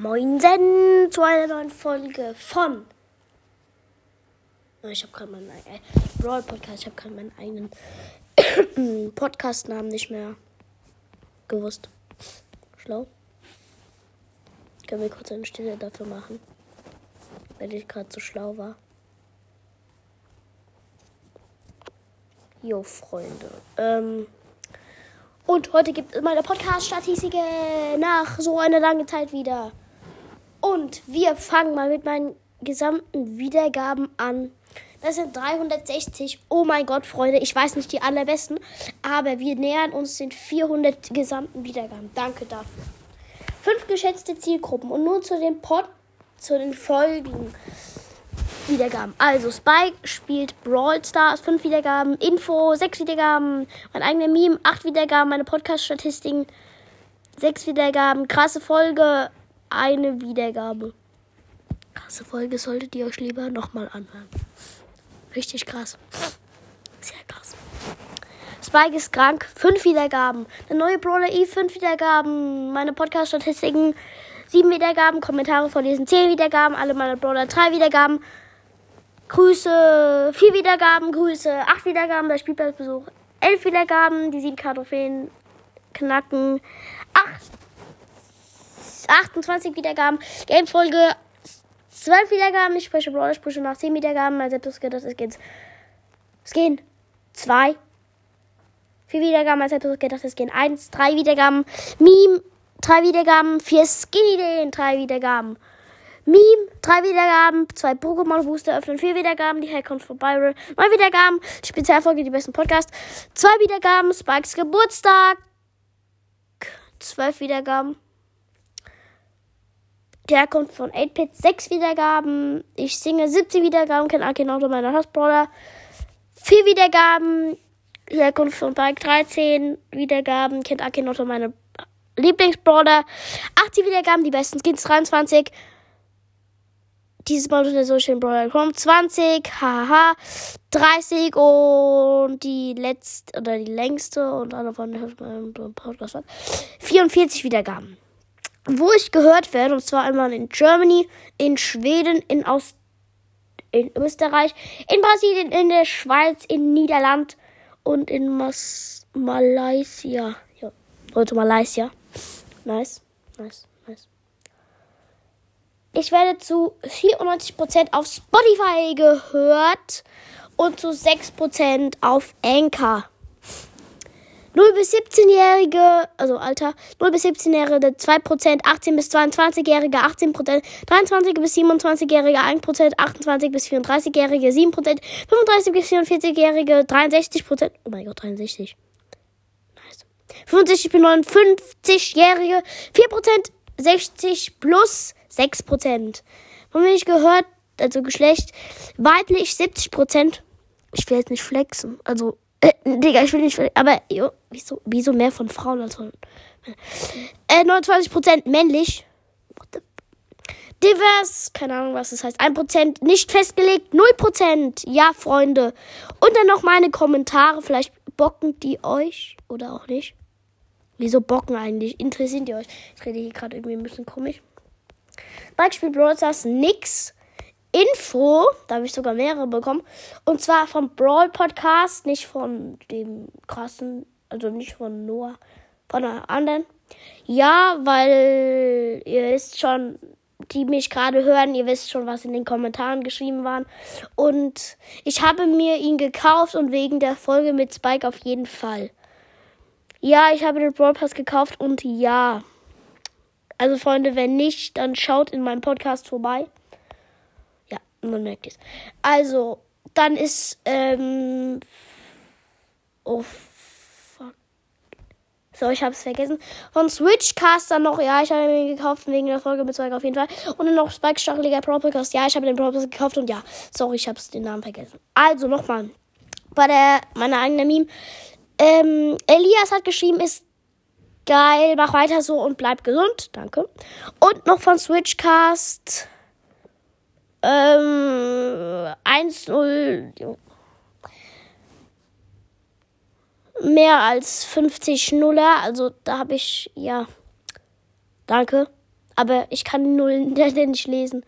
Moinsen zu einer neuen Folge von. Ich habe gerade meinen äh, Brawl Podcast, ich habe gerade meinen eigenen Podcast-Namen nicht mehr gewusst. Schlau. Können wir kurz eine Stille dafür machen, weil ich gerade so schlau war. Jo, Freunde. Ähm. Und heute gibt es meine Podcast-Statistiken nach so einer langen Zeit wieder. Und wir fangen mal mit meinen gesamten Wiedergaben an. Das sind 360. Oh mein Gott, Freunde, ich weiß nicht die allerbesten, aber wir nähern uns den 400 gesamten Wiedergaben. Danke dafür. Fünf geschätzte Zielgruppen und nun zu den Pod, zu den Folgen. Wiedergaben. Also Spike spielt Brawl Stars, 5 Wiedergaben, Info, 6 Wiedergaben, mein eigener Meme, 8 Wiedergaben, meine Podcast-Statistiken, 6 Wiedergaben, krasse Folge, eine Wiedergabe. Krasse Folge solltet ihr euch lieber nochmal anhören. Richtig krass. Sehr krass. Spike ist krank, 5 Wiedergaben. Der neue Brawler E, 5 Wiedergaben. Meine Podcast-Statistiken, 7 Wiedergaben. Kommentare vorlesen, 10 Wiedergaben. Alle meine Brawler, 3 Wiedergaben. Grüße, 4 Wiedergaben, Grüße, 8 Wiedergaben bei Spielplatzbesuch, 11 Wiedergaben, die 7 Trophäen knacken, 8, 28 Wiedergaben, Gamefolge, 12 Wiedergaben, ich spreche Brawler, Sprüche nach 10 Wiedergaben, mein Selbstbewusstsein, das ist geht's. Es gehen 2, 4 Wiedergaben, mein Selbstbewusstsein, das ist gehen 1, 3 Wiedergaben, Meme, 3 Wiedergaben, 4 Skinny 3 Wiedergaben. Meme, drei Wiedergaben, zwei Pokémon-Booster öffnen, vier Wiedergaben, die Herkunft von Byron, neun Wiedergaben, Spezialfolge, die besten Podcast, zwei Wiedergaben, Spikes Geburtstag, zwölf Wiedergaben, die Herkunft von 8-Pit, sechs Wiedergaben, ich singe 17 Wiedergaben, kennt Akinauto meiner Hassbrawler, vier Wiedergaben, die Herkunft von Bike. 13 Wiedergaben, kennt Akinauto meine Lieblingsbrawler, 80 Wiedergaben, die besten Skins. 23, dieses Mal unter so schön Brawl.com 20, haha, 30 und die letzte oder die längste. Und alle von Podcast war 44 Wiedergaben. Wo ich gehört werde, und zwar einmal in Germany, in Schweden, in Aus in Österreich, in Brasilien, in der Schweiz, in Niederland und in Mas Malaysia. Ja, Leute, Malaysia. Nice, nice. Ich werde zu 94% auf Spotify gehört und zu 6% auf Anchor. 0 bis 17-Jährige, also Alter, 0 bis 17-Jährige 2%, 18 bis 22-Jährige 18%, 23 bis 27-Jährige 1%, 28 bis 34-Jährige 7%, 35 bis 44-Jährige 63%, oh mein Gott, 63. Nice. 65 bis 59-Jährige 4%, 60 plus 6%. Von mir ich gehört, also Geschlecht, weiblich 70%. Ich will jetzt nicht flexen. Also, äh, Digga, ich will nicht. Aber, jo, wieso, wieso mehr von Frauen als von. Äh, 29% männlich. Divers, keine Ahnung, was das heißt. 1% nicht festgelegt, 0%. Ja, Freunde. Und dann noch meine Kommentare. Vielleicht bocken die euch oder auch nicht. Wieso bocken eigentlich? Interessieren die euch? Ich rede hier gerade irgendwie ein bisschen komisch. Beispiel Brawl Stars nix. Info, da habe ich sogar mehrere bekommen. Und zwar vom Brawl Podcast, nicht von dem krassen, also nicht von Noah, von einer anderen. Ja, weil ihr wisst schon, die mich gerade hören, ihr wisst schon, was in den Kommentaren geschrieben waren. Und ich habe mir ihn gekauft und wegen der Folge mit Spike auf jeden Fall. Ja, ich habe den Brawl Pass gekauft und ja. Also Freunde, wenn nicht, dann schaut in meinem Podcast vorbei. Man merkt es. Also, dann ist, ähm, oh, fuck. So, ich habe es vergessen. Von Switchcaster noch, ja, ich habe ihn gekauft wegen der Folge mit Spike auf jeden Fall. Und dann noch Spike Stacheliger Pro Podcast. Ja, ich habe den Pro Podcast gekauft und ja, sorry, ich habe den Namen vergessen. Also, nochmal. Bei der, meiner eigenen Meme. Ähm, Elias hat geschrieben, ist Geil, mach weiter so und bleib gesund. Danke. Und noch von Switchcast. Ähm, 1-0. Mehr als 50 Nuller. Also da habe ich, ja. Danke. Aber ich kann die Nullen nicht lesen.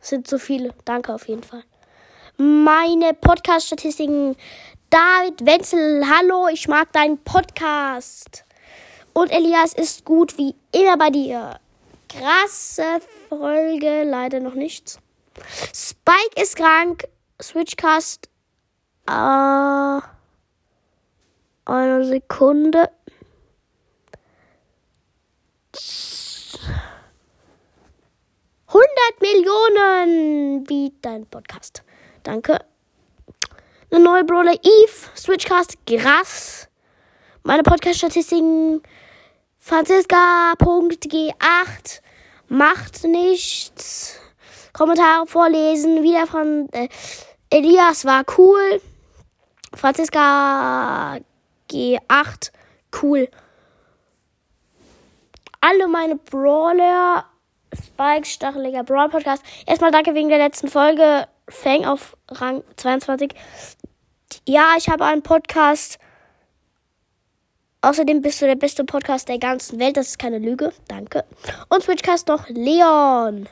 Es sind so viele. Danke auf jeden Fall. Meine Podcast-Statistiken. David Wenzel, hallo, ich mag deinen Podcast. Und Elias ist gut wie immer bei dir. Krasse Folge, leider noch nichts. Spike ist krank. Switchcast. Äh, eine Sekunde. 100 Millionen wie dein Podcast. Danke. Eine neue Brawler Eve, Switchcast, Gras. Meine Podcast-Statistiken Franziska.g8 macht nichts. Kommentare vorlesen. Wieder von äh, Elias war cool. Franziska G8 cool. Alle meine Brawler Spikes Stacheliger Brawl Podcast. Erstmal danke wegen der letzten Folge. Fang auf Rang 22. Ja, ich habe einen Podcast. Außerdem bist du der beste Podcast der ganzen Welt. Das ist keine Lüge. Danke. Und Switchcast noch Leon.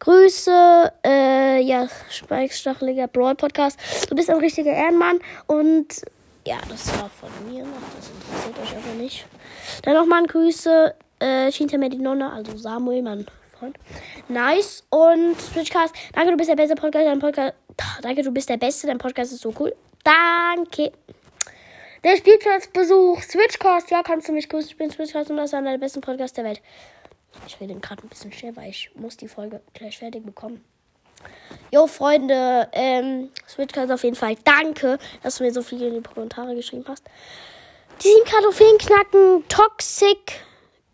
Grüße, äh, ja, Spikes Stacheliger Brawl Podcast. Du bist ein richtiger Ehrenmann und ja, das war von mir noch. Das interessiert euch aber nicht. Dann nochmal ein Grüße, äh, hinter die Nonne, also Samuel, mein Freund. Nice. Und Switchcast, danke, du bist der beste Podcast. Dein Podcast. Danke, du bist der Beste. Dein Podcast ist so cool. Danke. Der Spielplatzbesuch. Switchcast. Ja, kannst du mich grüßen. Ich bin Switchcast und das ist einer der besten Podcasts der Welt. Ich rede gerade ein bisschen schnell, weil ich muss die Folge gleich fertig bekommen. Jo, Freunde, ähm, Switchcast auf jeden Fall. Danke, dass du mir so viel in die Kommentare geschrieben hast. Die sieben Trophäen knacken. Toxic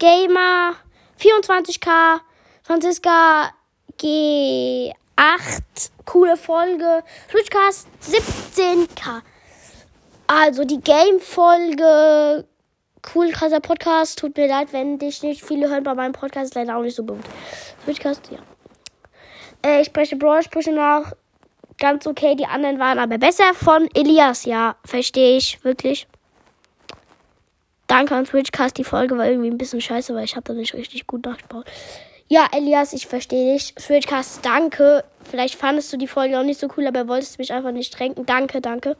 Gamer 24k. Franziska G8. Coole Folge. Switchcast 17k. Also die Game-Folge. Cool, krasser Podcast. Tut mir leid, wenn dich nicht viele hören bei meinem Podcast. Ist leider auch nicht so gut. Switchcast, ja. Äh, ich spreche Brawl-Sprüche nach. Ganz okay. Die anderen waren aber besser. Von Elias, ja. Verstehe ich. Wirklich. Danke an Switchcast. Die Folge war irgendwie ein bisschen scheiße, weil ich habe da nicht richtig gut nachgebaut. Ja, Elias, ich verstehe dich. Switchcast, danke. Vielleicht fandest du die Folge auch nicht so cool, aber wolltest mich einfach nicht tränken. Danke, danke.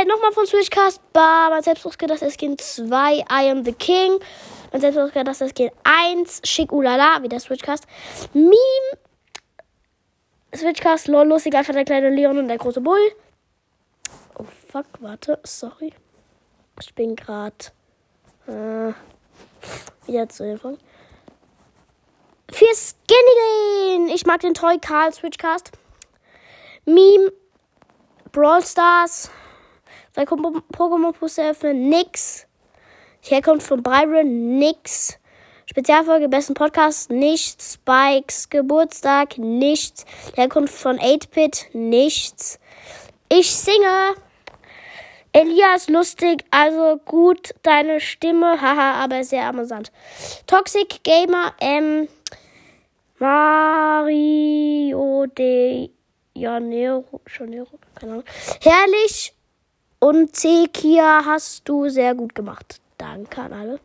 Äh, nochmal von Switchcast. Bah, mein Selbstbewusstsein, das Skin 2, I am the King. Mein Selbstbewusstsein, das Skin 1, Schick Ulala, wie der Switchcast. Meme. Switchcast, lol, lustig, einfach der kleine Leon und der große Bull. Oh, fuck, warte, sorry. Ich bin gerade äh, wieder zu Folgen. Für Skinny Ich mag den Toy Karl Switchcast. Meme. Brawl Stars. Zwei Pokémon-Pusse öffnen. Nix. Herkunft von Byron. Nix. Spezialfolge besten Podcast. Nichts. Spikes Geburtstag. Nichts. Herkunft von 8-Bit. Nichts. Ich singe. Elias lustig, also gut, deine Stimme, haha, aber sehr amüsant. Toxic Gamer, ähm, Mario de Janeiro, Janeiro, keine Ahnung. Herrlich und Zekia hast du sehr gut gemacht. Danke an alle.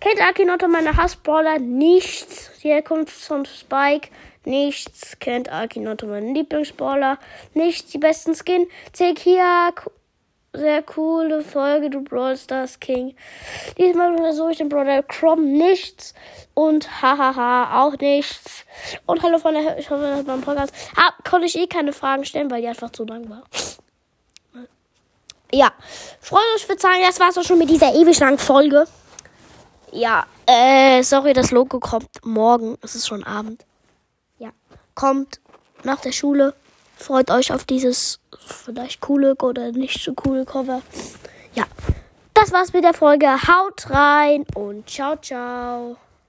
Kennt Akinotto meine Hassbrawler? Nichts. Die Herkunft von Spike? Nichts. Kennt Akinotto meinen Lieblingsbrawler? Nichts. Die besten Skin? Zekia, sehr coole Folge, du Brawl Stars King. Diesmal versuche ich den Brother Chrome nichts und hahaha auch nichts. Und hallo von der, ich hoffe, das war ein Podcast. Ah, konnte ich eh keine Fragen stellen, weil die einfach zu lang war. Ja, Freunde, ich würde sagen, das war's auch schon mit dieser ewig langen Folge. Ja, äh, sorry, das Logo kommt morgen. Es ist schon Abend. Ja, kommt nach der Schule. Freut euch auf dieses vielleicht coole oder nicht so coole Cover. Ja, das war's mit der Folge. Haut rein und ciao, ciao.